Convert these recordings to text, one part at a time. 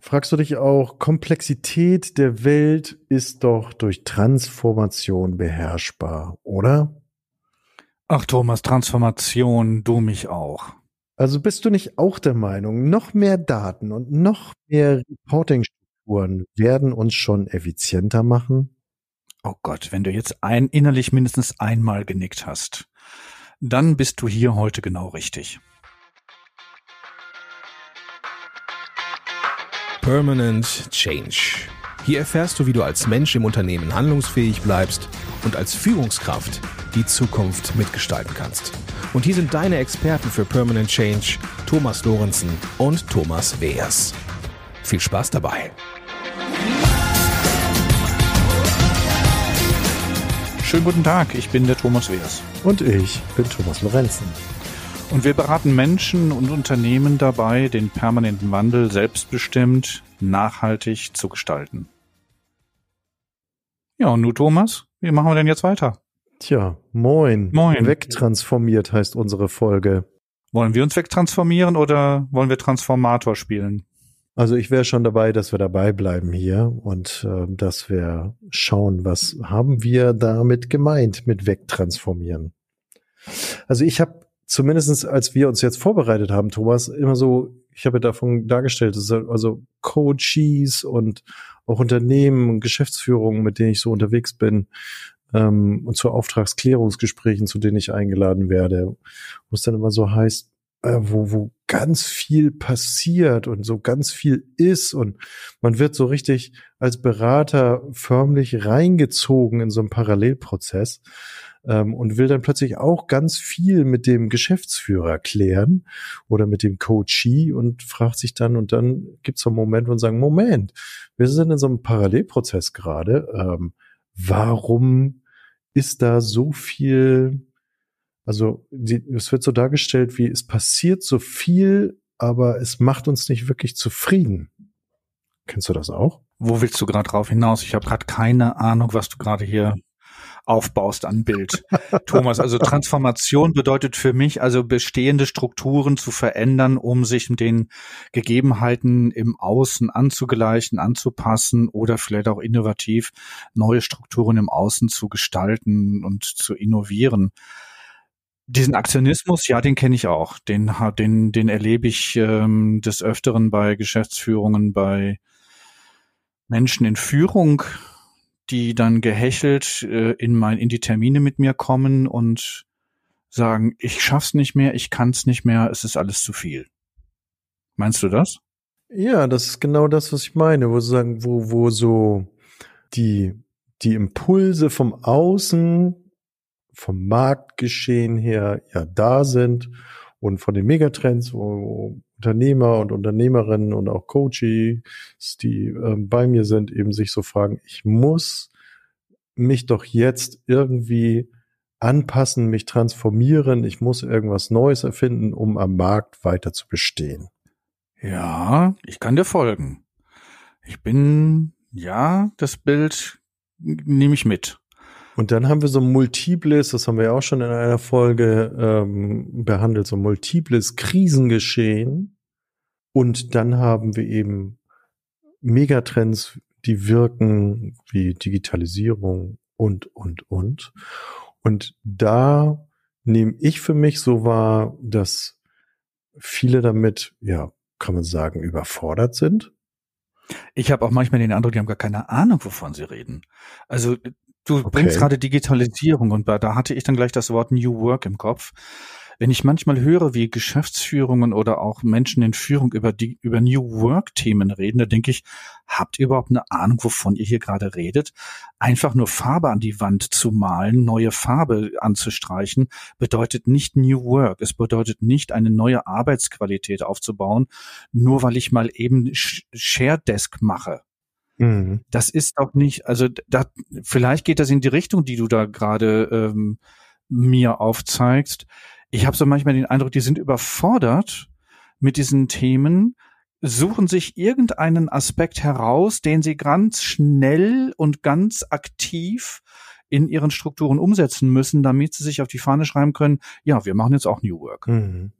fragst du dich auch, Komplexität der Welt ist doch durch Transformation beherrschbar, oder? Ach Thomas, Transformation, du mich auch. Also bist du nicht auch der Meinung, noch mehr Daten und noch mehr Reporting-Strukturen werden uns schon effizienter machen? Oh Gott, wenn du jetzt ein, innerlich mindestens einmal genickt hast, dann bist du hier heute genau richtig. Permanent Change. Hier erfährst du, wie du als Mensch im Unternehmen handlungsfähig bleibst und als Führungskraft die Zukunft mitgestalten kannst. Und hier sind deine Experten für Permanent Change, Thomas Lorenzen und Thomas Weers. Viel Spaß dabei. Schönen guten Tag, ich bin der Thomas Weers. Und ich bin Thomas Lorenzen. Und wir beraten Menschen und Unternehmen dabei, den permanenten Wandel selbstbestimmt, nachhaltig zu gestalten. Ja, und du, Thomas, wie machen wir denn jetzt weiter? Tja, moin. Moin. Wegtransformiert heißt unsere Folge. Wollen wir uns wegtransformieren oder wollen wir Transformator spielen? Also ich wäre schon dabei, dass wir dabei bleiben hier und äh, dass wir schauen, was haben wir damit gemeint mit wegtransformieren. Also ich habe zumindestens, als wir uns jetzt vorbereitet haben, Thomas, immer so, ich habe davon dargestellt, also Coaches und auch Unternehmen und Geschäftsführungen, mit denen ich so unterwegs bin, ähm, und zu Auftragsklärungsgesprächen, zu denen ich eingeladen werde, wo es dann immer so heißt, äh, wo, wo ganz viel passiert und so ganz viel ist und man wird so richtig als Berater förmlich reingezogen in so einen Parallelprozess ähm, und will dann plötzlich auch ganz viel mit dem Geschäftsführer klären oder mit dem Coachee und fragt sich dann, und dann gibt es so einen Moment, man sagen, Moment, wir sind in so einem Parallelprozess gerade. Ähm, warum ist da so viel, also die, es wird so dargestellt, wie es passiert so viel, aber es macht uns nicht wirklich zufrieden. Kennst du das auch? Wo willst du gerade drauf hinaus? Ich habe gerade keine Ahnung, was du gerade hier aufbaust an Bild. Thomas, also Transformation bedeutet für mich also bestehende Strukturen zu verändern, um sich den Gegebenheiten im Außen anzugleichen, anzupassen oder vielleicht auch innovativ neue Strukturen im Außen zu gestalten und zu innovieren. Diesen Aktionismus, ja, den kenne ich auch. Den, den, den erlebe ich ähm, des Öfteren bei Geschäftsführungen, bei Menschen in Führung, die dann gehechelt äh, in mein in die Termine mit mir kommen und sagen, ich schaff's nicht mehr, ich kann's nicht mehr, es ist alles zu viel. Meinst du das? Ja, das ist genau das, was ich meine, wo sagen, wo wo so die die Impulse vom Außen, vom Marktgeschehen her ja da sind und von den Megatrends, wo Unternehmer und Unternehmerinnen und auch Coaches, die äh, bei mir sind, eben sich so fragen, ich muss mich doch jetzt irgendwie anpassen, mich transformieren, ich muss irgendwas Neues erfinden, um am Markt weiter zu bestehen. Ja, ich kann dir folgen. Ich bin, ja, das Bild nehme ich mit. Und dann haben wir so multiples, das haben wir ja auch schon in einer Folge ähm, behandelt, so multiples Krisengeschehen. Und dann haben wir eben Megatrends, die wirken, wie Digitalisierung und, und, und. Und da nehme ich für mich so wahr, dass viele damit, ja, kann man sagen, überfordert sind. Ich habe auch manchmal den Eindruck, die haben gar keine Ahnung, wovon sie reden. Also Du okay. bringst gerade Digitalisierung und da hatte ich dann gleich das Wort New Work im Kopf. Wenn ich manchmal höre, wie Geschäftsführungen oder auch Menschen in Führung über die, über New Work Themen reden, da denke ich, habt ihr überhaupt eine Ahnung, wovon ihr hier gerade redet? Einfach nur Farbe an die Wand zu malen, neue Farbe anzustreichen, bedeutet nicht New Work. Es bedeutet nicht eine neue Arbeitsqualität aufzubauen, nur weil ich mal eben Share Desk mache. Mhm. Das ist doch nicht, also da, vielleicht geht das in die Richtung, die du da gerade ähm, mir aufzeigst. Ich habe so manchmal den Eindruck, die sind überfordert mit diesen Themen, suchen sich irgendeinen Aspekt heraus, den sie ganz schnell und ganz aktiv in ihren Strukturen umsetzen müssen, damit sie sich auf die Fahne schreiben können, ja, wir machen jetzt auch New Work. Mhm.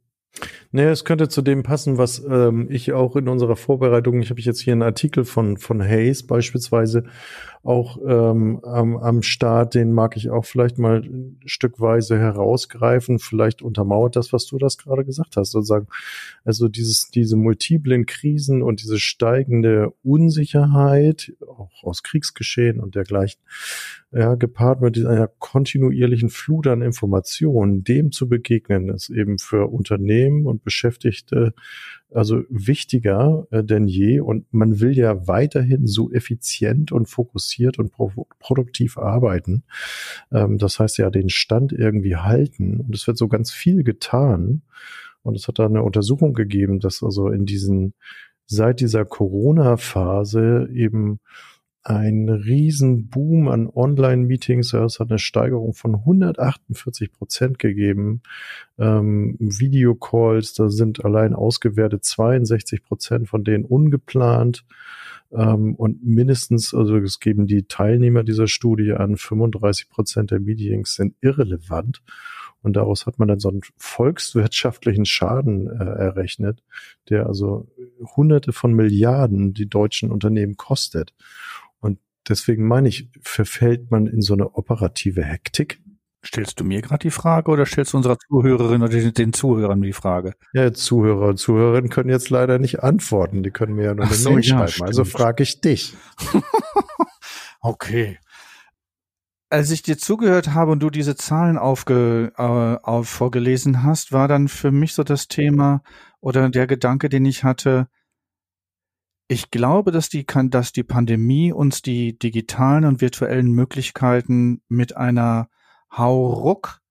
Naja, es könnte zu dem passen, was ähm, ich auch in unserer Vorbereitung, ich habe jetzt hier einen Artikel von, von Hayes beispielsweise auch ähm, am, am Start, den mag ich auch vielleicht mal stückweise herausgreifen. Vielleicht untermauert das, was du das gerade gesagt hast, sozusagen. Also dieses, diese multiplen Krisen und diese steigende Unsicherheit, auch aus Kriegsgeschehen und dergleichen, ja, gepaart mit einer kontinuierlichen Flut an Informationen, dem zu begegnen, ist eben für Unternehmen und Beschäftigte also wichtiger äh, denn je. Und man will ja weiterhin so effizient und fokussiert und pro produktiv arbeiten. Ähm, das heißt ja, den Stand irgendwie halten. Und es wird so ganz viel getan. Und es hat da eine Untersuchung gegeben, dass also in diesen, seit dieser Corona-Phase eben ein riesen Boom an Online-Meetings. Es hat eine Steigerung von 148 Prozent gegeben. Ähm, Videocalls, da sind allein ausgewertet 62 Prozent von denen ungeplant. Ähm, und mindestens, also es geben die Teilnehmer dieser Studie an, 35 Prozent der Meetings sind irrelevant. Und daraus hat man dann so einen volkswirtschaftlichen Schaden äh, errechnet, der also Hunderte von Milliarden die deutschen Unternehmen kostet deswegen meine ich, verfällt man in so eine operative Hektik. Stellst du mir gerade die Frage oder stellst du unserer Zuhörerin oder den, Zuhörern die Frage? Ja, Zuhörer und Zuhörerinnen können jetzt leider nicht antworten. Die können mir ja nur eine so, Mail ja, schreiben. Also frage ich dich. okay. Als ich dir zugehört habe und du diese Zahlen aufge, äh, auf, vorgelesen hast, war dann für mich so das Thema oder der Gedanke, den ich hatte, ich glaube, dass die, dass die Pandemie uns die digitalen und virtuellen Möglichkeiten mit einer Hauruck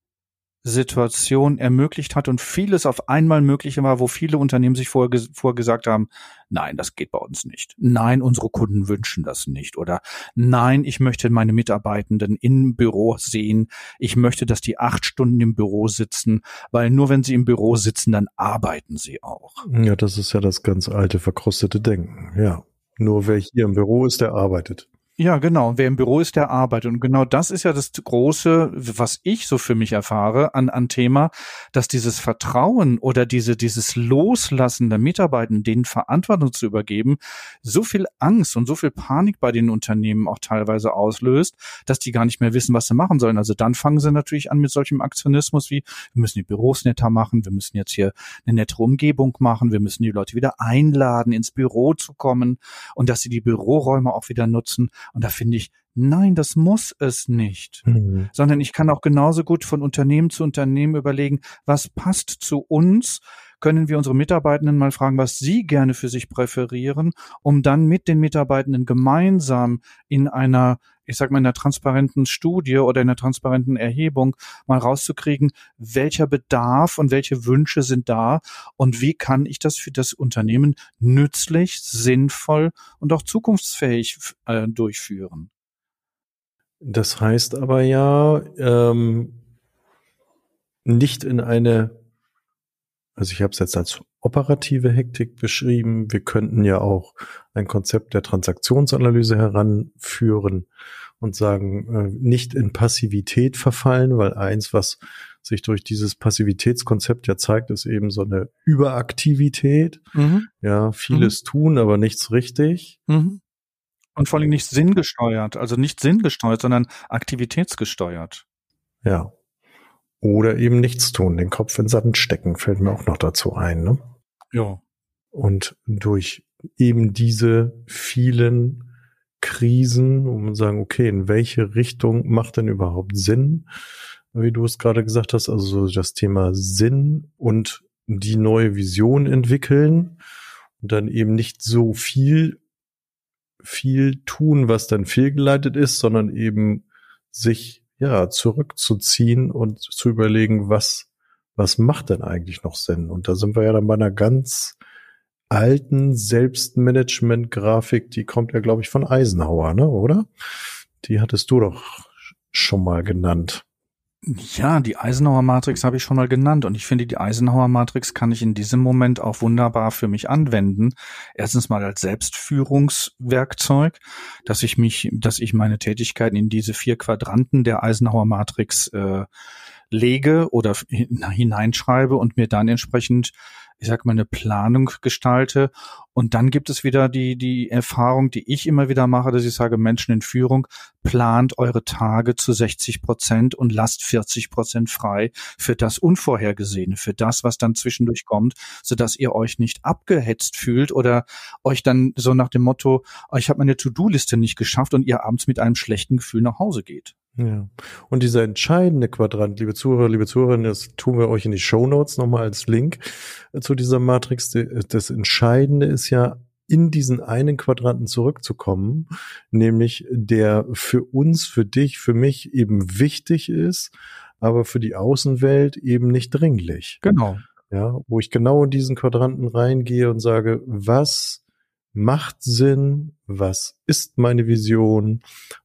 Situation ermöglicht hat und vieles auf einmal möglich war, wo viele Unternehmen sich vorher, vorher gesagt haben, nein, das geht bei uns nicht. Nein, unsere Kunden wünschen das nicht. Oder nein, ich möchte meine Mitarbeitenden im Büro sehen. Ich möchte, dass die acht Stunden im Büro sitzen, weil nur wenn sie im Büro sitzen, dann arbeiten sie auch. Ja, das ist ja das ganz alte, verkrustete Denken. Ja. Nur wer hier im Büro ist, der arbeitet. Ja, genau. Wer im Büro ist, der arbeitet. Und genau das ist ja das Große, was ich so für mich erfahre an, an Thema, dass dieses Vertrauen oder diese, dieses Loslassen der Mitarbeitenden, denen Verantwortung zu übergeben, so viel Angst und so viel Panik bei den Unternehmen auch teilweise auslöst, dass die gar nicht mehr wissen, was sie machen sollen. Also dann fangen sie natürlich an mit solchem Aktionismus wie, wir müssen die Büros netter machen, wir müssen jetzt hier eine nettere Umgebung machen, wir müssen die Leute wieder einladen, ins Büro zu kommen und dass sie die Büroräume auch wieder nutzen. Und da finde ich, nein, das muss es nicht. Mhm. Sondern ich kann auch genauso gut von Unternehmen zu Unternehmen überlegen, was passt zu uns, können wir unsere Mitarbeitenden mal fragen, was sie gerne für sich präferieren, um dann mit den Mitarbeitenden gemeinsam in einer ich sag mal, in einer transparenten Studie oder in einer transparenten Erhebung mal rauszukriegen, welcher Bedarf und welche Wünsche sind da und wie kann ich das für das Unternehmen nützlich, sinnvoll und auch zukunftsfähig äh, durchführen. Das heißt aber ja, ähm, nicht in eine also ich habe es jetzt als operative Hektik beschrieben. Wir könnten ja auch ein Konzept der Transaktionsanalyse heranführen und sagen, äh, nicht in Passivität verfallen, weil eins, was sich durch dieses Passivitätskonzept ja zeigt, ist eben so eine Überaktivität. Mhm. Ja, vieles mhm. tun, aber nichts richtig. Mhm. Und vor allem nicht sinngesteuert, also nicht sinngesteuert, sondern aktivitätsgesteuert. Ja, oder eben nichts tun, den Kopf in Sand stecken, fällt mir auch noch dazu ein. Ne? Ja. Und durch eben diese vielen Krisen, um zu sagen, okay, in welche Richtung macht denn überhaupt Sinn? Wie du es gerade gesagt hast, also das Thema Sinn und die neue Vision entwickeln und dann eben nicht so viel, viel tun, was dann fehlgeleitet ist, sondern eben sich ja, zurückzuziehen und zu überlegen, was, was macht denn eigentlich noch Sinn? Und da sind wir ja dann bei einer ganz alten Selbstmanagement-Grafik, die kommt ja, glaube ich, von Eisenhower, ne, oder? Die hattest du doch schon mal genannt. Ja, die Eisenhower Matrix habe ich schon mal genannt und ich finde, die Eisenhower Matrix kann ich in diesem Moment auch wunderbar für mich anwenden. Erstens mal als Selbstführungswerkzeug, dass ich mich, dass ich meine Tätigkeiten in diese vier Quadranten der Eisenhower Matrix äh, lege oder hineinschreibe und mir dann entsprechend ich sag mal, eine Planung gestalte. Und dann gibt es wieder die, die Erfahrung, die ich immer wieder mache, dass ich sage, Menschen in Führung, plant eure Tage zu 60 Prozent und lasst 40 Prozent frei für das Unvorhergesehene, für das, was dann zwischendurch kommt, sodass ihr euch nicht abgehetzt fühlt oder euch dann so nach dem Motto, oh, ich habe meine To-Do-Liste nicht geschafft und ihr abends mit einem schlechten Gefühl nach Hause geht. Ja. Und dieser entscheidende Quadrant, liebe Zuhörer, liebe Zuhörerinnen, das tun wir euch in die Show Notes nochmal als Link äh, zu dieser Matrix. Das Entscheidende ist ja, in diesen einen Quadranten zurückzukommen, nämlich der für uns, für dich, für mich eben wichtig ist, aber für die Außenwelt eben nicht dringlich. Genau. Ja, wo ich genau in diesen Quadranten reingehe und sage, was macht Sinn, was ist meine Vision,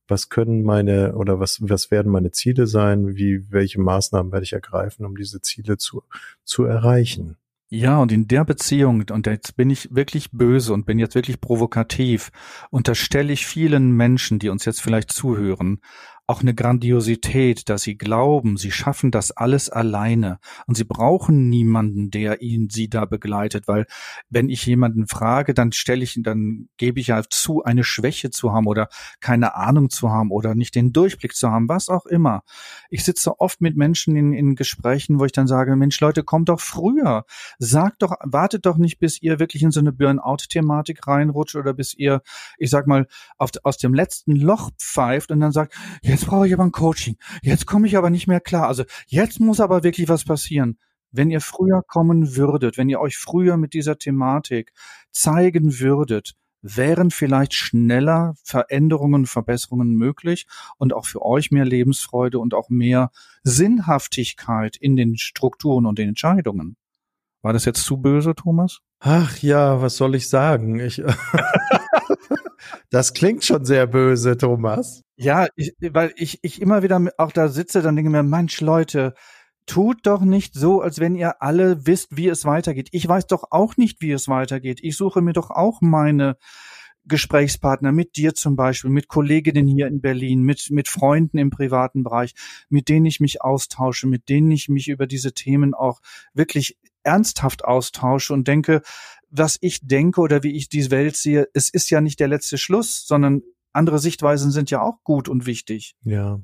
was können meine oder was, was werden meine Ziele sein, wie, welche Maßnahmen werde ich ergreifen, um diese Ziele zu, zu erreichen. Ja, und in der Beziehung, und jetzt bin ich wirklich böse und bin jetzt wirklich provokativ, unterstelle ich vielen Menschen, die uns jetzt vielleicht zuhören, auch eine Grandiosität, dass sie glauben, sie schaffen das alles alleine und sie brauchen niemanden, der ihnen sie da begleitet, weil wenn ich jemanden frage, dann stelle ich, dann gebe ich ja zu, eine Schwäche zu haben oder keine Ahnung zu haben oder nicht den Durchblick zu haben, was auch immer. Ich sitze oft mit Menschen in, in Gesprächen, wo ich dann sage, Mensch, Leute, kommt doch früher. Sagt doch, wartet doch nicht, bis ihr wirklich in so eine Burnout-Thematik reinrutscht oder bis ihr, ich sag mal, auf, aus dem letzten Loch pfeift und dann sagt, ja, jetzt brauche ich aber ein Coaching. Jetzt komme ich aber nicht mehr klar. Also jetzt muss aber wirklich was passieren. Wenn ihr früher kommen würdet, wenn ihr euch früher mit dieser Thematik zeigen würdet, wären vielleicht schneller Veränderungen, Verbesserungen möglich und auch für euch mehr Lebensfreude und auch mehr Sinnhaftigkeit in den Strukturen und den Entscheidungen. War das jetzt zu böse, Thomas? Ach ja, was soll ich sagen? Ich Das klingt schon sehr böse, Thomas. Ja, ich, weil ich, ich immer wieder auch da sitze, dann denke mir, Mensch, Leute, tut doch nicht so, als wenn ihr alle wisst, wie es weitergeht. Ich weiß doch auch nicht, wie es weitergeht. Ich suche mir doch auch meine Gesprächspartner, mit dir zum Beispiel, mit Kolleginnen hier in Berlin, mit, mit Freunden im privaten Bereich, mit denen ich mich austausche, mit denen ich mich über diese Themen auch wirklich ernsthaft austausche und denke, was ich denke oder wie ich die Welt sehe, es ist ja nicht der letzte Schluss, sondern andere Sichtweisen sind ja auch gut und wichtig. Ja.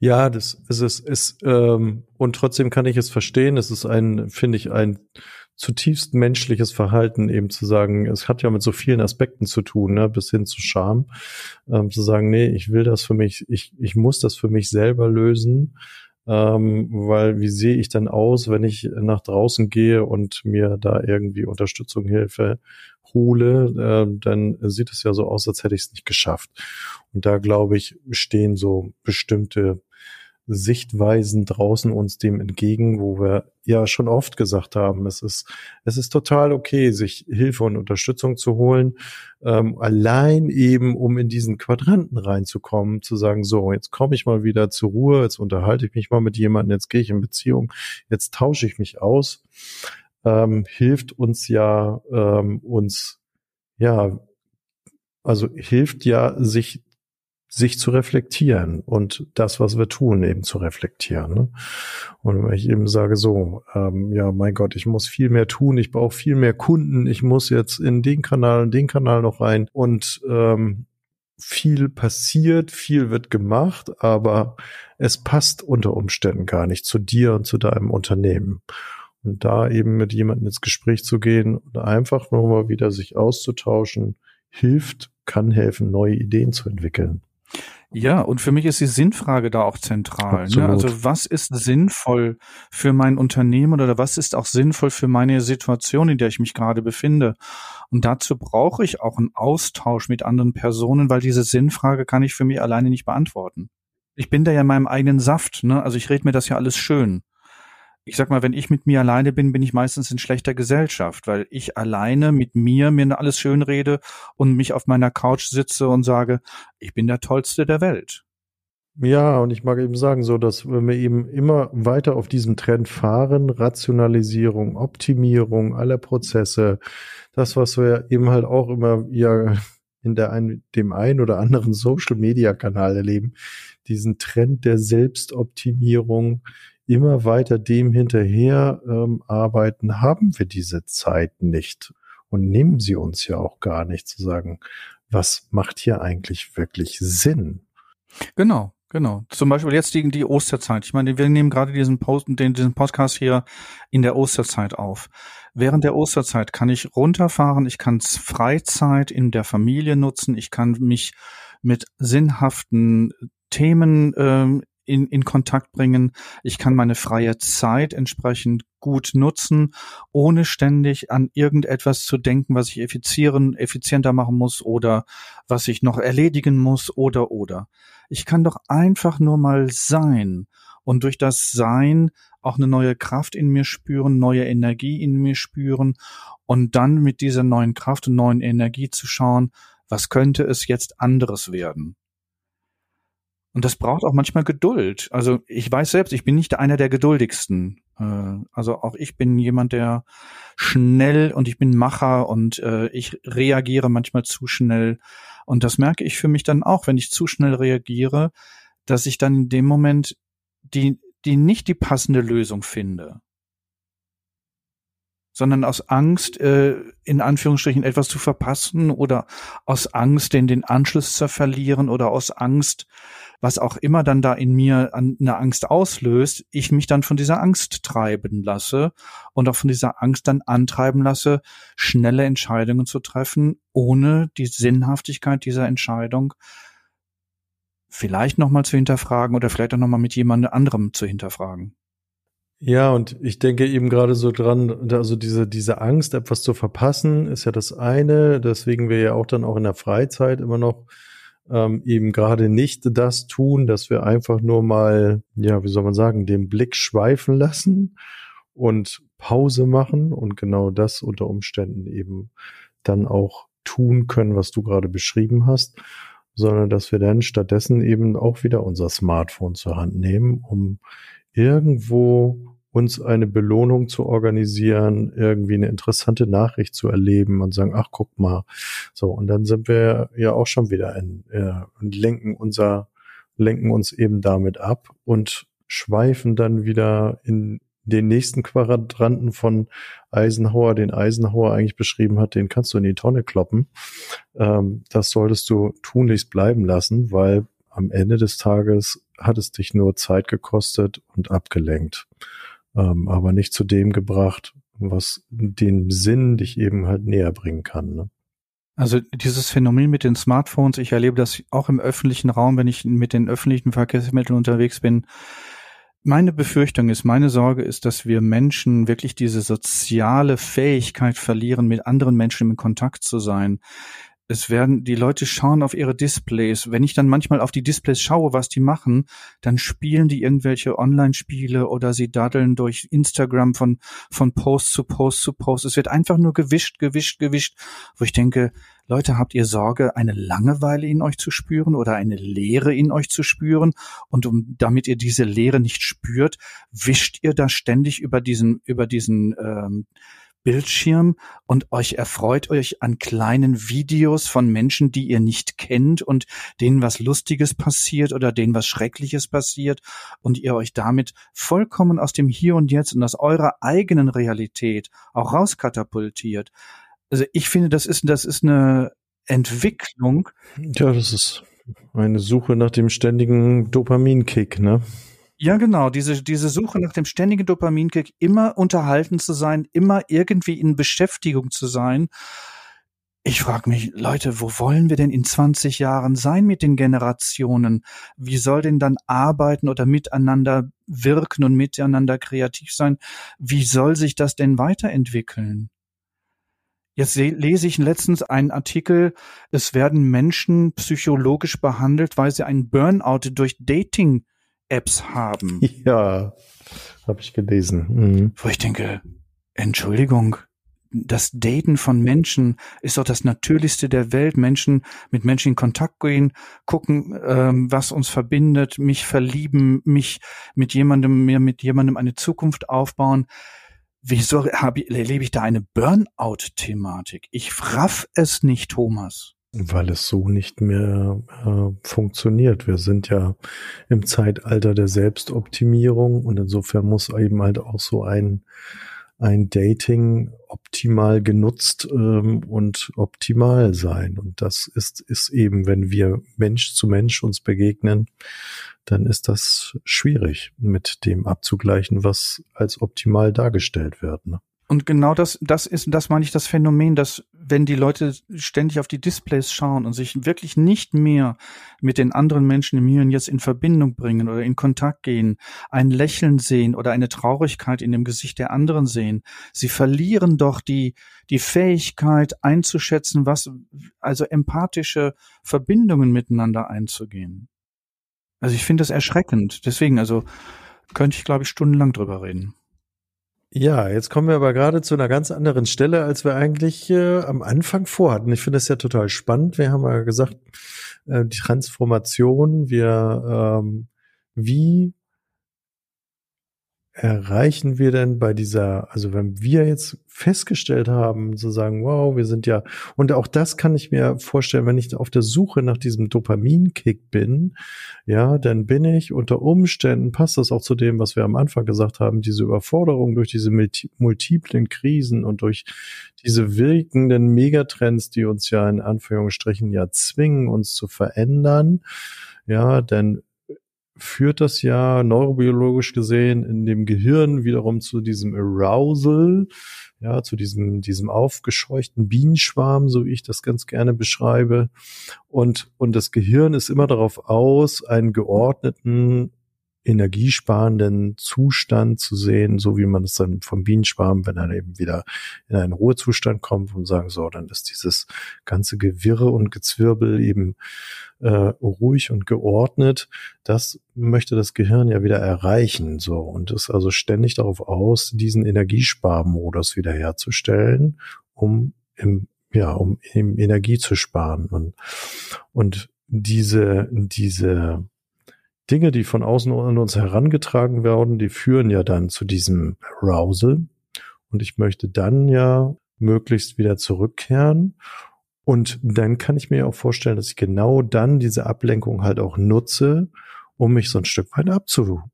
Ja, das ist es ist, ähm, und trotzdem kann ich es verstehen. Es ist ein, finde ich, ein zutiefst menschliches Verhalten, eben zu sagen, es hat ja mit so vielen Aspekten zu tun, ne, bis hin zu Scham, ähm, zu sagen, nee, ich will das für mich, ich, ich muss das für mich selber lösen ähm, weil wie sehe ich dann aus, wenn ich nach draußen gehe und mir da irgendwie Unterstützung, Hilfe hole, äh, dann sieht es ja so aus, als hätte ich es nicht geschafft. Und da glaube ich, stehen so bestimmte Sichtweisen draußen uns dem entgegen, wo wir ja schon oft gesagt haben, es ist, es ist total okay, sich Hilfe und Unterstützung zu holen, ähm, allein eben, um in diesen Quadranten reinzukommen, zu sagen, so, jetzt komme ich mal wieder zur Ruhe, jetzt unterhalte ich mich mal mit jemandem, jetzt gehe ich in Beziehung, jetzt tausche ich mich aus, ähm, hilft uns ja, ähm, uns, ja, also hilft ja, sich sich zu reflektieren und das, was wir tun, eben zu reflektieren. Ne? Und wenn ich eben sage so, ähm, ja, mein Gott, ich muss viel mehr tun, ich brauche viel mehr Kunden, ich muss jetzt in den Kanal, in den Kanal noch rein und ähm, viel passiert, viel wird gemacht, aber es passt unter Umständen gar nicht zu dir und zu deinem Unternehmen. Und da eben mit jemandem ins Gespräch zu gehen und einfach nochmal wieder sich auszutauschen, hilft, kann helfen, neue Ideen zu entwickeln. Ja, und für mich ist die Sinnfrage da auch zentral. Ne? Also was ist sinnvoll für mein Unternehmen oder was ist auch sinnvoll für meine Situation, in der ich mich gerade befinde? Und dazu brauche ich auch einen Austausch mit anderen Personen, weil diese Sinnfrage kann ich für mich alleine nicht beantworten. Ich bin da ja in meinem eigenen Saft, ne? Also ich rede mir das ja alles schön ich sag mal, wenn ich mit mir alleine bin, bin ich meistens in schlechter Gesellschaft, weil ich alleine mit mir mir alles schön rede und mich auf meiner Couch sitze und sage, ich bin der Tollste der Welt. Ja, und ich mag eben sagen, so, dass wenn wir eben immer weiter auf diesem Trend fahren, Rationalisierung, Optimierung aller Prozesse, das, was wir eben halt auch immer ja in der ein, dem einen oder anderen Social Media Kanal erleben, diesen Trend der Selbstoptimierung, immer weiter dem hinterher ähm, arbeiten, haben wir diese Zeit nicht und nehmen sie uns ja auch gar nicht zu sagen, was macht hier eigentlich wirklich Sinn? Genau, Genau. Zum Beispiel jetzt die, die Osterzeit. Ich meine, wir nehmen gerade diesen Post, den, diesen Podcast hier in der Osterzeit auf. Während der Osterzeit kann ich runterfahren, ich kann Freizeit in der Familie nutzen, ich kann mich mit sinnhaften Themen ähm, in, in Kontakt bringen. Ich kann meine freie Zeit entsprechend gut nutzen, ohne ständig an irgendetwas zu denken, was ich effizieren, effizienter machen muss oder was ich noch erledigen muss oder oder. Ich kann doch einfach nur mal sein und durch das Sein auch eine neue Kraft in mir spüren, neue Energie in mir spüren und dann mit dieser neuen Kraft und neuen Energie zu schauen, was könnte es jetzt anderes werden? Und das braucht auch manchmal Geduld. Also ich weiß selbst, ich bin nicht einer der geduldigsten. Äh, also auch ich bin jemand, der schnell und ich bin Macher und äh, ich reagiere manchmal zu schnell. Und das merke ich für mich dann auch, wenn ich zu schnell reagiere, dass ich dann in dem Moment die, die nicht die passende Lösung finde sondern aus Angst, äh, in Anführungsstrichen etwas zu verpassen oder aus Angst, den, den Anschluss zu verlieren oder aus Angst, was auch immer dann da in mir an, eine Angst auslöst, ich mich dann von dieser Angst treiben lasse und auch von dieser Angst dann antreiben lasse, schnelle Entscheidungen zu treffen, ohne die Sinnhaftigkeit dieser Entscheidung vielleicht nochmal zu hinterfragen oder vielleicht auch nochmal mit jemand anderem zu hinterfragen. Ja, und ich denke eben gerade so dran, also diese, diese Angst, etwas zu verpassen, ist ja das eine, deswegen wir ja auch dann auch in der Freizeit immer noch ähm, eben gerade nicht das tun, dass wir einfach nur mal, ja, wie soll man sagen, den Blick schweifen lassen und Pause machen und genau das unter Umständen eben dann auch tun können, was du gerade beschrieben hast, sondern dass wir dann stattdessen eben auch wieder unser Smartphone zur Hand nehmen, um irgendwo uns eine Belohnung zu organisieren, irgendwie eine interessante Nachricht zu erleben und sagen, ach guck mal, so und dann sind wir ja auch schon wieder in äh, und lenken unser lenken uns eben damit ab und schweifen dann wieder in den nächsten Quadranten von Eisenhower, den Eisenhower eigentlich beschrieben hat, den kannst du in die Tonne kloppen. Ähm, das solltest du tunlichst bleiben lassen, weil am Ende des Tages hat es dich nur Zeit gekostet und abgelenkt, ähm, aber nicht zu dem gebracht, was den Sinn dich eben halt näher bringen kann. Ne? Also dieses Phänomen mit den Smartphones, ich erlebe das auch im öffentlichen Raum, wenn ich mit den öffentlichen Verkehrsmitteln unterwegs bin. Meine Befürchtung ist, meine Sorge ist, dass wir Menschen wirklich diese soziale Fähigkeit verlieren, mit anderen Menschen in Kontakt zu sein es werden, die Leute schauen auf ihre Displays. Wenn ich dann manchmal auf die Displays schaue, was die machen, dann spielen die irgendwelche Online-Spiele oder sie daddeln durch Instagram von, von Post zu Post zu Post. Es wird einfach nur gewischt, gewischt, gewischt, wo ich denke, Leute, habt ihr Sorge, eine Langeweile in euch zu spüren oder eine Leere in euch zu spüren? Und um, damit ihr diese Leere nicht spürt, wischt ihr da ständig über diesen, über diesen, ähm, Bildschirm und euch erfreut euch an kleinen Videos von Menschen, die ihr nicht kennt und denen was Lustiges passiert oder denen was Schreckliches passiert und ihr euch damit vollkommen aus dem Hier und Jetzt und aus eurer eigenen Realität auch rauskatapultiert. Also ich finde, das ist, das ist eine Entwicklung. Ja, das ist eine Suche nach dem ständigen Dopaminkick, ne? Ja, genau. Diese, diese Suche nach dem ständigen Dopaminkick, immer unterhalten zu sein, immer irgendwie in Beschäftigung zu sein. Ich frage mich, Leute, wo wollen wir denn in 20 Jahren sein mit den Generationen? Wie soll denn dann arbeiten oder miteinander wirken und miteinander kreativ sein? Wie soll sich das denn weiterentwickeln? Jetzt lese ich letztens einen Artikel, es werden Menschen psychologisch behandelt, weil sie einen Burnout durch Dating Apps haben. Ja, habe ich gelesen. Mhm. Wo ich denke, Entschuldigung, das Daten von Menschen ist doch das Natürlichste der Welt. Menschen mit Menschen in Kontakt gehen, gucken, ähm, was uns verbindet, mich verlieben, mich mit jemandem, mir mit jemandem eine Zukunft aufbauen. Wieso habe, erlebe ich da eine Burnout-Thematik? Ich raff es nicht, Thomas. Weil es so nicht mehr äh, funktioniert. Wir sind ja im Zeitalter der Selbstoptimierung und insofern muss eben halt auch so ein, ein Dating optimal genutzt ähm, und optimal sein. Und das ist, ist eben, wenn wir Mensch zu Mensch uns begegnen, dann ist das schwierig mit dem abzugleichen, was als optimal dargestellt wird. Ne? Und genau das, das ist, das meine ich das Phänomen, dass wenn die Leute ständig auf die Displays schauen und sich wirklich nicht mehr mit den anderen Menschen im Hier und Jetzt in Verbindung bringen oder in Kontakt gehen, ein Lächeln sehen oder eine Traurigkeit in dem Gesicht der anderen sehen, sie verlieren doch die, die Fähigkeit einzuschätzen, was, also empathische Verbindungen miteinander einzugehen. Also ich finde das erschreckend. Deswegen, also könnte ich, glaube ich, stundenlang drüber reden. Ja, jetzt kommen wir aber gerade zu einer ganz anderen Stelle, als wir eigentlich äh, am Anfang vorhatten. Ich finde das ja total spannend. Wir haben ja gesagt, äh, die Transformation, wir ähm, wie erreichen wir denn bei dieser, also wenn wir jetzt festgestellt haben, zu sagen, wow, wir sind ja, und auch das kann ich mir vorstellen, wenn ich auf der Suche nach diesem Dopaminkick bin, ja, dann bin ich unter Umständen, passt das auch zu dem, was wir am Anfang gesagt haben, diese Überforderung durch diese multiplen Krisen und durch diese wirkenden Megatrends, die uns ja in Anführungsstrichen ja zwingen, uns zu verändern, ja, denn führt das ja neurobiologisch gesehen in dem Gehirn wiederum zu diesem Arousal, ja, zu diesem, diesem aufgescheuchten Bienenschwarm, so wie ich das ganz gerne beschreibe. Und, und das Gehirn ist immer darauf aus, einen geordneten energiesparenden Zustand zu sehen, so wie man es dann vom Bienenschwarm, wenn er eben wieder in einen Ruhezustand kommt und sagen, so, dann ist dieses ganze Gewirre und Gezwirbel eben äh, ruhig und geordnet. Das möchte das Gehirn ja wieder erreichen, so, und ist also ständig darauf aus, diesen Energiesparmodus wiederherzustellen, um im ja, um eben Energie zu sparen und, und diese, diese Dinge, die von außen an uns herangetragen werden, die führen ja dann zu diesem Arousal. Und ich möchte dann ja möglichst wieder zurückkehren. Und dann kann ich mir auch vorstellen, dass ich genau dann diese Ablenkung halt auch nutze, um mich so ein Stück weit abzuschotten.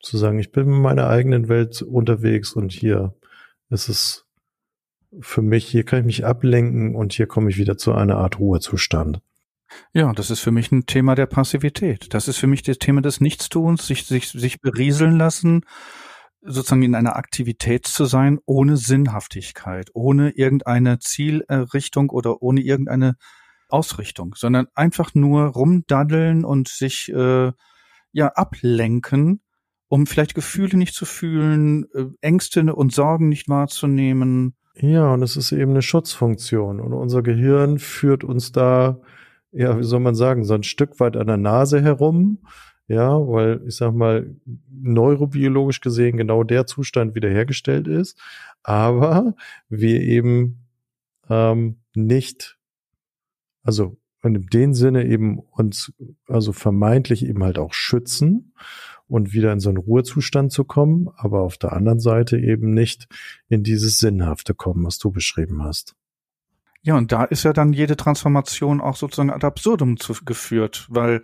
Zu sagen, ich bin in meiner eigenen Welt unterwegs und hier ist es für mich, hier kann ich mich ablenken und hier komme ich wieder zu einer Art Ruhezustand. Ja, das ist für mich ein Thema der Passivität. Das ist für mich das Thema des Nichtstuns, sich, sich, sich berieseln lassen, sozusagen in einer Aktivität zu sein, ohne Sinnhaftigkeit, ohne irgendeine Zielrichtung oder ohne irgendeine Ausrichtung, sondern einfach nur rumdaddeln und sich äh, ja ablenken, um vielleicht Gefühle nicht zu fühlen, äh, Ängste und Sorgen nicht wahrzunehmen. Ja, und es ist eben eine Schutzfunktion und unser Gehirn führt uns da ja, wie soll man sagen, so ein Stück weit an der Nase herum. Ja, weil ich sag mal, neurobiologisch gesehen genau der Zustand wiederhergestellt ist, aber wir eben ähm, nicht, also in dem Sinne eben uns, also vermeintlich eben halt auch schützen und wieder in so einen Ruhezustand zu kommen, aber auf der anderen Seite eben nicht in dieses Sinnhafte kommen, was du beschrieben hast. Ja, und da ist ja dann jede Transformation auch sozusagen ad absurdum zu, geführt, weil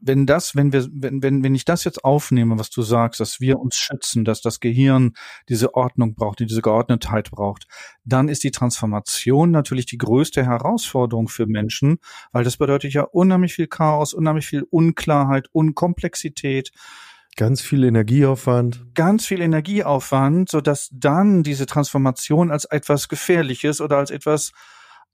wenn das, wenn wir, wenn, wenn, wenn ich das jetzt aufnehme, was du sagst, dass wir uns schützen, dass das Gehirn diese Ordnung braucht, diese Geordnetheit braucht, dann ist die Transformation natürlich die größte Herausforderung für Menschen, weil das bedeutet ja unheimlich viel Chaos, unheimlich viel Unklarheit, Unkomplexität. Ganz viel Energieaufwand. Ganz viel Energieaufwand, so dass dann diese Transformation als etwas Gefährliches oder als etwas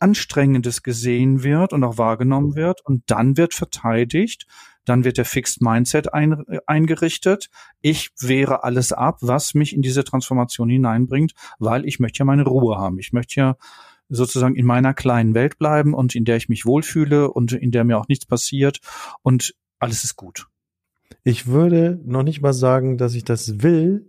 Anstrengendes gesehen wird und auch wahrgenommen wird. Und dann wird verteidigt, dann wird der Fixed Mindset ein, eingerichtet. Ich wehre alles ab, was mich in diese Transformation hineinbringt, weil ich möchte ja meine Ruhe haben. Ich möchte ja sozusagen in meiner kleinen Welt bleiben und in der ich mich wohlfühle und in der mir auch nichts passiert und alles ist gut. Ich würde noch nicht mal sagen, dass ich das will,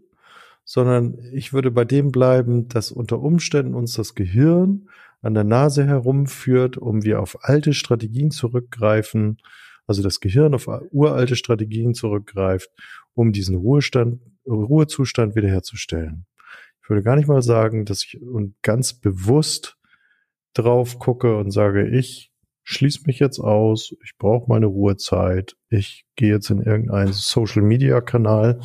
sondern ich würde bei dem bleiben, dass unter Umständen uns das Gehirn an der Nase herumführt, um wir auf alte Strategien zurückgreifen, also das Gehirn auf uralte Strategien zurückgreift, um diesen Ruhestand, Ruhezustand wiederherzustellen. Ich würde gar nicht mal sagen, dass ich ganz bewusst drauf gucke und sage, ich schließe mich jetzt aus, ich brauche meine Ruhezeit, ich gehe jetzt in irgendeinen Social-Media-Kanal,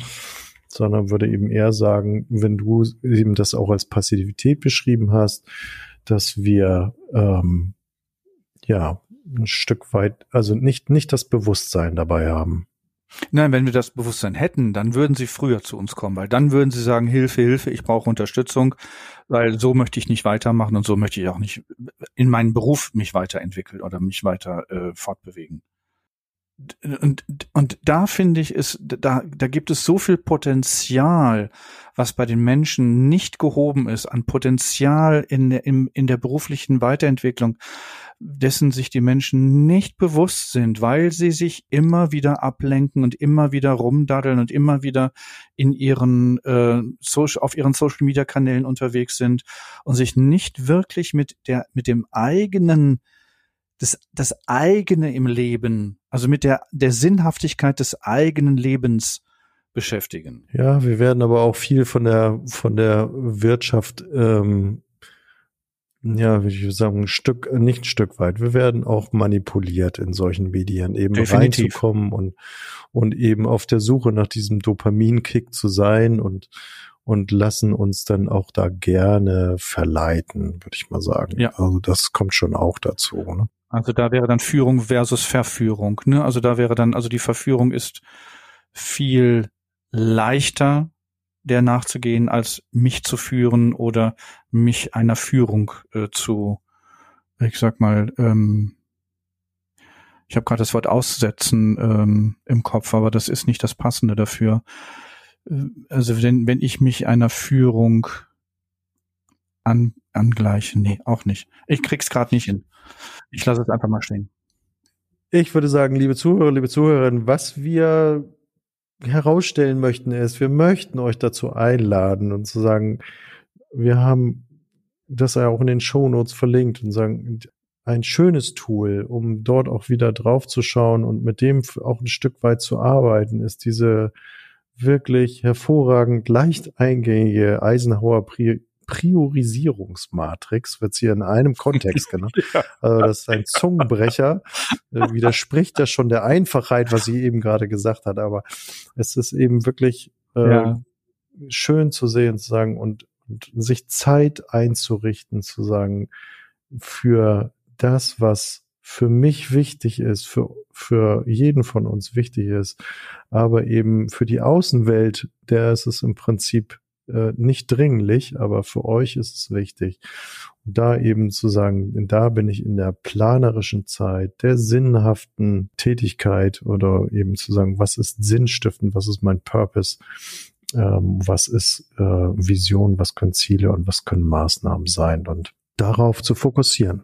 sondern würde eben eher sagen, wenn du eben das auch als Passivität beschrieben hast, dass wir ähm, ja ein Stück weit, also nicht, nicht das Bewusstsein dabei haben. Nein, wenn wir das Bewusstsein hätten, dann würden sie früher zu uns kommen, weil dann würden sie sagen, Hilfe, Hilfe, ich brauche Unterstützung, weil so möchte ich nicht weitermachen und so möchte ich auch nicht in meinem Beruf mich weiterentwickeln oder mich weiter äh, fortbewegen. Und, und da finde ich, ist, da, da gibt es so viel Potenzial, was bei den Menschen nicht gehoben ist, an Potenzial in der, in, in der beruflichen Weiterentwicklung, dessen sich die Menschen nicht bewusst sind, weil sie sich immer wieder ablenken und immer wieder rumdaddeln und immer wieder in ihren äh, Social, auf ihren Social Media Kanälen unterwegs sind und sich nicht wirklich mit der mit dem eigenen das, das eigene im Leben, also mit der der Sinnhaftigkeit des eigenen Lebens beschäftigen. Ja, wir werden aber auch viel von der von der Wirtschaft ähm, ja, wie ich sagen, ein Stück, nicht ein Stück weit. Wir werden auch manipuliert in solchen Medien, eben Definitiv. reinzukommen und, und eben auf der Suche nach diesem Dopaminkick zu sein und, und lassen uns dann auch da gerne verleiten, würde ich mal sagen. Ja. Also das kommt schon auch dazu. Ne? Also da wäre dann Führung versus Verführung. Ne? Also da wäre dann, also die Verführung ist viel leichter der nachzugehen, als mich zu führen oder mich einer Führung äh, zu, ich sag mal, ähm, ich habe gerade das Wort aussetzen ähm, im Kopf, aber das ist nicht das Passende dafür. Äh, also wenn, wenn ich mich einer Führung an, angleiche, nee, auch nicht. Ich krieg's gerade nicht hin. Ich lasse es einfach mal stehen. Ich würde sagen, liebe Zuhörer, liebe Zuhörerinnen, was wir herausstellen möchten, ist, wir möchten euch dazu einladen und zu sagen, wir haben das ja auch in den Shownotes verlinkt und sagen, ein schönes Tool, um dort auch wieder drauf zu schauen und mit dem auch ein Stück weit zu arbeiten, ist diese wirklich hervorragend leicht eingängige Eisenhower Priorisierungsmatrix wird hier in einem Kontext genannt. ja. Also das ist ein Zungenbrecher, äh, widerspricht ja schon der Einfachheit, was sie eben gerade gesagt hat, aber es ist eben wirklich äh, ja. schön zu sehen, zu sagen und, und sich Zeit einzurichten, zu sagen, für das, was für mich wichtig ist, für, für jeden von uns wichtig ist, aber eben für die Außenwelt, der ist es im Prinzip äh, nicht dringlich, aber für euch ist es wichtig. Und da eben zu sagen, da bin ich in der planerischen Zeit, der sinnhaften Tätigkeit oder eben zu sagen, was ist sinnstiftend, was ist mein Purpose, ähm, was ist äh, Vision, was können Ziele und was können Maßnahmen sein und darauf zu fokussieren.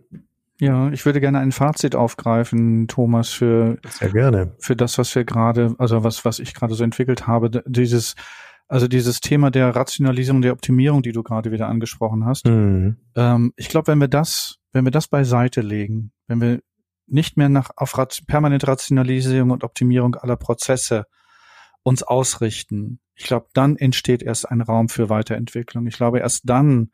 Ja, ich würde gerne ein Fazit aufgreifen, Thomas, für sehr gerne für das, was wir gerade, also was was ich gerade so entwickelt habe, dieses also dieses Thema der Rationalisierung, der Optimierung, die du gerade wieder angesprochen hast. Mhm. Ähm, ich glaube, wenn wir das, wenn wir das beiseite legen, wenn wir nicht mehr nach auf Rat, permanente Rationalisierung und Optimierung aller Prozesse uns ausrichten, ich glaube, dann entsteht erst ein Raum für Weiterentwicklung. Ich glaube, erst dann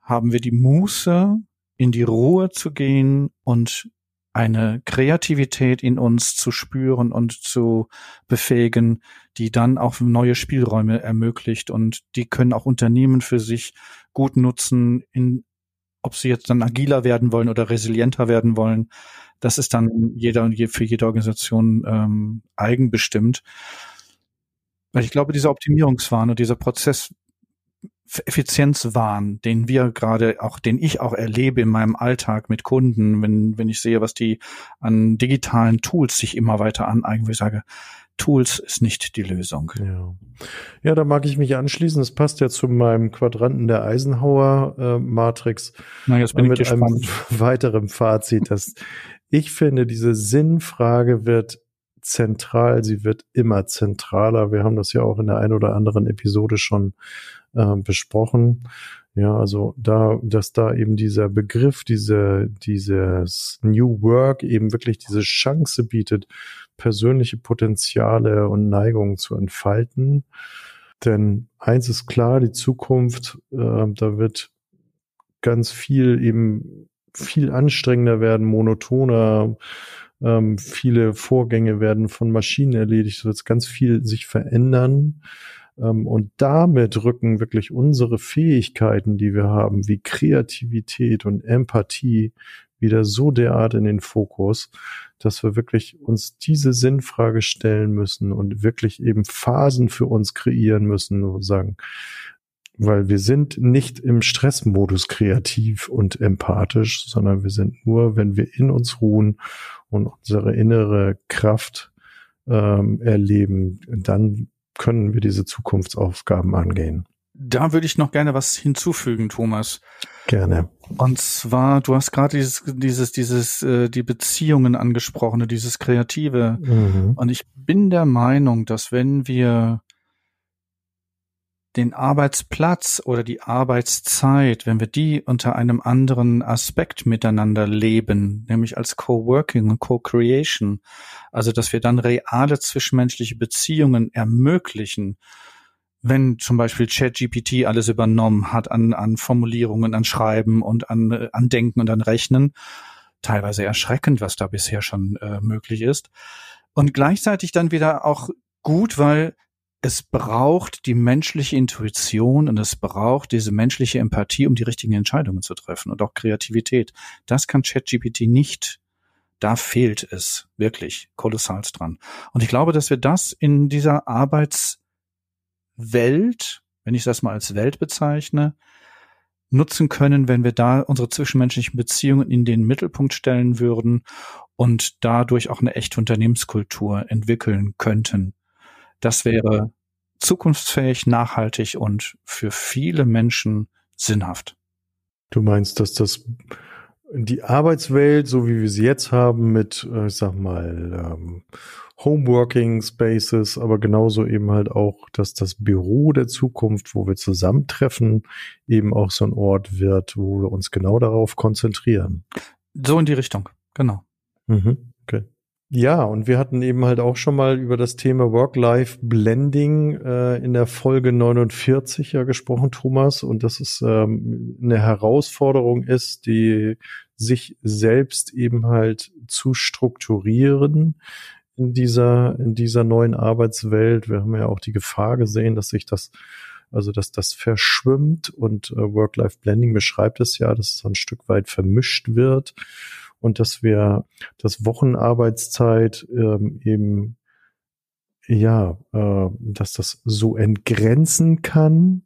haben wir die Muße, in die Ruhe zu gehen und eine Kreativität in uns zu spüren und zu befähigen, die dann auch neue Spielräume ermöglicht und die können auch Unternehmen für sich gut nutzen, in, ob sie jetzt dann agiler werden wollen oder resilienter werden wollen. Das ist dann jeder und für jede Organisation ähm, eigenbestimmt. Weil ich glaube, dieser Optimierungswahn und dieser Prozess Effizienzwahn, den wir gerade auch, den ich auch erlebe in meinem Alltag mit Kunden, wenn, wenn ich sehe, was die an digitalen Tools sich immer weiter aneignen, wo ich sage, Tools ist nicht die Lösung. Ja. ja, da mag ich mich anschließen. Das passt ja zu meinem Quadranten der Eisenhower äh, Matrix. Na, jetzt bin mit ich einem weiteren Fazit, dass ich finde, diese Sinnfrage wird zentral, sie wird immer zentraler. Wir haben das ja auch in der ein oder anderen Episode schon äh, besprochen. Ja, also da, dass da eben dieser Begriff, diese, dieses New Work eben wirklich diese Chance bietet, persönliche Potenziale und Neigungen zu entfalten. Denn eins ist klar, die Zukunft, äh, da wird ganz viel eben viel anstrengender werden, monotoner, ähm, viele Vorgänge werden von Maschinen erledigt, es wird ganz viel sich verändern. Ähm, und damit rücken wirklich unsere Fähigkeiten, die wir haben, wie Kreativität und Empathie, wieder so derart in den Fokus, dass wir wirklich uns diese Sinnfrage stellen müssen und wirklich eben Phasen für uns kreieren müssen sagen, weil wir sind nicht im Stressmodus kreativ und empathisch, sondern wir sind nur, wenn wir in uns ruhen und unsere innere Kraft ähm, erleben, dann können wir diese Zukunftsaufgaben angehen. Da würde ich noch gerne was hinzufügen, Thomas. Gerne. Und zwar, du hast gerade dieses, dieses, dieses, äh, die Beziehungen angesprochen, dieses Kreative. Mhm. Und ich bin der Meinung, dass wenn wir den Arbeitsplatz oder die Arbeitszeit, wenn wir die unter einem anderen Aspekt miteinander leben, nämlich als Co-working und Co-creation, also dass wir dann reale zwischenmenschliche Beziehungen ermöglichen, wenn zum Beispiel ChatGPT alles übernommen hat an, an Formulierungen, an Schreiben und an, an Denken und an Rechnen, teilweise erschreckend, was da bisher schon äh, möglich ist. Und gleichzeitig dann wieder auch gut, weil es braucht die menschliche Intuition und es braucht diese menschliche Empathie, um die richtigen Entscheidungen zu treffen und auch Kreativität. Das kann ChatGPT nicht. Da fehlt es wirklich kolossal dran. Und ich glaube, dass wir das in dieser Arbeitswelt, wenn ich das mal als Welt bezeichne, nutzen können, wenn wir da unsere zwischenmenschlichen Beziehungen in den Mittelpunkt stellen würden und dadurch auch eine echte Unternehmenskultur entwickeln könnten. Das wäre zukunftsfähig, nachhaltig und für viele Menschen sinnhaft. Du meinst, dass das die Arbeitswelt, so wie wir sie jetzt haben, mit, äh, ich sag mal, ähm, Homeworking Spaces, aber genauso eben halt auch, dass das Büro der Zukunft, wo wir zusammentreffen, eben auch so ein Ort wird, wo wir uns genau darauf konzentrieren. So in die Richtung, genau. Mhm. Ja, und wir hatten eben halt auch schon mal über das Thema Work-Life-Blending äh, in der Folge 49 ja gesprochen, Thomas, und dass es ähm, eine Herausforderung ist, die sich selbst eben halt zu strukturieren in dieser, in dieser neuen Arbeitswelt. Wir haben ja auch die Gefahr gesehen, dass sich das also dass das verschwimmt. Und äh, Work-Life-Blending beschreibt es ja, dass es ein Stück weit vermischt wird und dass wir das Wochenarbeitszeit ähm, eben ja, äh, dass das so entgrenzen kann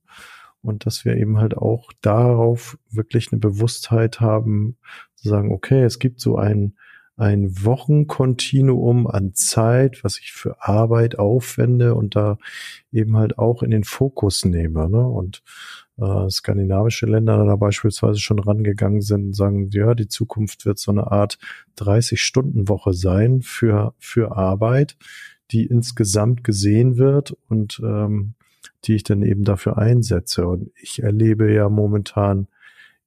und dass wir eben halt auch darauf wirklich eine Bewusstheit haben, zu sagen, okay, es gibt so ein, ein Wochenkontinuum an Zeit, was ich für Arbeit aufwende und da eben halt auch in den Fokus nehme. Ne? Und äh, skandinavische Länder da beispielsweise schon rangegangen sind und sagen, ja, die Zukunft wird so eine Art 30-Stunden-Woche sein für, für Arbeit, die insgesamt gesehen wird und ähm, die ich dann eben dafür einsetze. Und ich erlebe ja momentan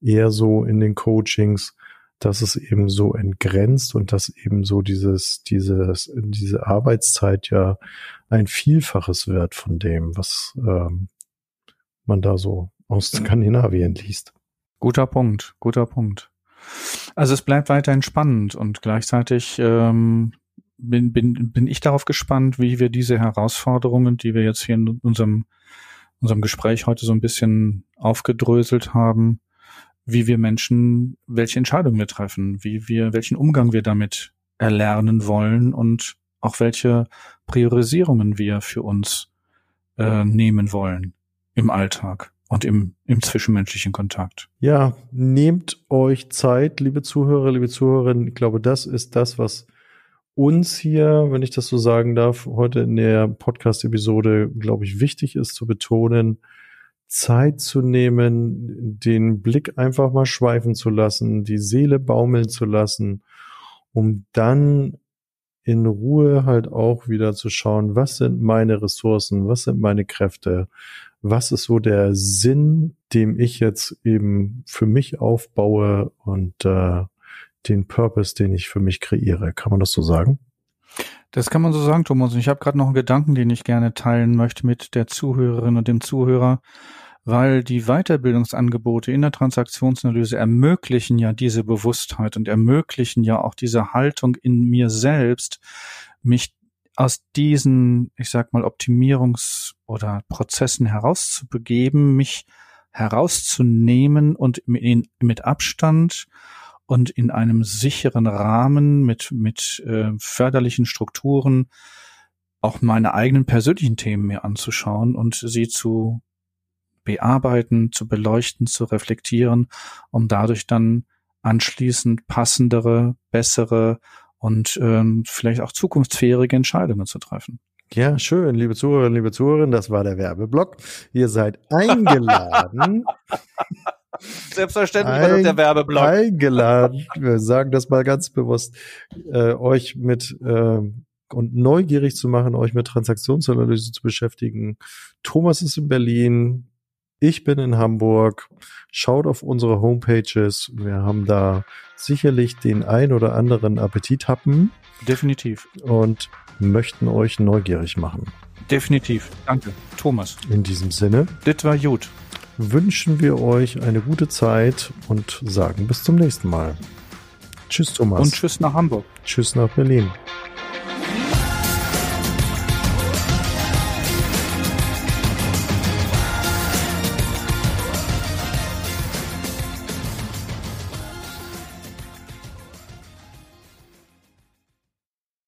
eher so in den Coachings, dass es eben so entgrenzt und dass eben so dieses, dieses, diese Arbeitszeit ja ein Vielfaches wird von dem, was ähm, man da so aus Skandinavien liest. Guter Punkt, guter Punkt. Also es bleibt weiterhin spannend und gleichzeitig ähm, bin, bin, bin ich darauf gespannt, wie wir diese Herausforderungen, die wir jetzt hier in unserem, unserem Gespräch heute so ein bisschen aufgedröselt haben, wie wir Menschen, welche Entscheidungen wir treffen, wie wir, welchen Umgang wir damit erlernen wollen und auch welche Priorisierungen wir für uns äh, nehmen wollen im Alltag und im, im zwischenmenschlichen Kontakt. Ja, nehmt euch Zeit, liebe Zuhörer, liebe Zuhörerinnen. Ich glaube, das ist das, was uns hier, wenn ich das so sagen darf, heute in der Podcast-Episode, glaube ich, wichtig ist zu betonen, Zeit zu nehmen, den Blick einfach mal schweifen zu lassen, die Seele baumeln zu lassen, um dann in Ruhe halt auch wieder zu schauen, was sind meine Ressourcen, was sind meine Kräfte, was ist so der Sinn, dem ich jetzt eben für mich aufbaue und äh, den Purpose, den ich für mich kreiere. Kann man das so sagen? Das kann man so sagen, Thomas. Ich habe gerade noch einen Gedanken, den ich gerne teilen möchte mit der Zuhörerin und dem Zuhörer. weil die Weiterbildungsangebote in der Transaktionsanalyse ermöglichen ja diese Bewusstheit und ermöglichen ja auch diese Haltung in mir selbst, mich aus diesen, ich sag mal, Optimierungs- oder Prozessen herauszubegeben, mich herauszunehmen und mit Abstand und in einem sicheren Rahmen mit, mit äh, förderlichen Strukturen auch meine eigenen persönlichen Themen mir anzuschauen und sie zu bearbeiten, zu beleuchten, zu reflektieren, um dadurch dann anschließend passendere, bessere und ähm, vielleicht auch zukunftsfähige Entscheidungen zu treffen. Ja, schön, liebe Zuhörerinnen, liebe Zuhörer, das war der Werbeblock. Ihr seid eingeladen. Selbstverständlich war das der Werbeblock. Eingeladen, wir sagen das mal ganz bewusst, äh, euch mit äh, und neugierig zu machen, euch mit Transaktionsanalyse zu beschäftigen. Thomas ist in Berlin, ich bin in Hamburg. Schaut auf unsere Homepages. Wir haben da sicherlich den ein oder anderen Appetit happen. Definitiv. Und möchten euch neugierig machen. Definitiv. Danke. Thomas. In diesem Sinne. Das war gut. Wünschen wir euch eine gute Zeit und sagen bis zum nächsten Mal. Tschüss, Thomas. Und tschüss nach Hamburg. Tschüss nach Berlin.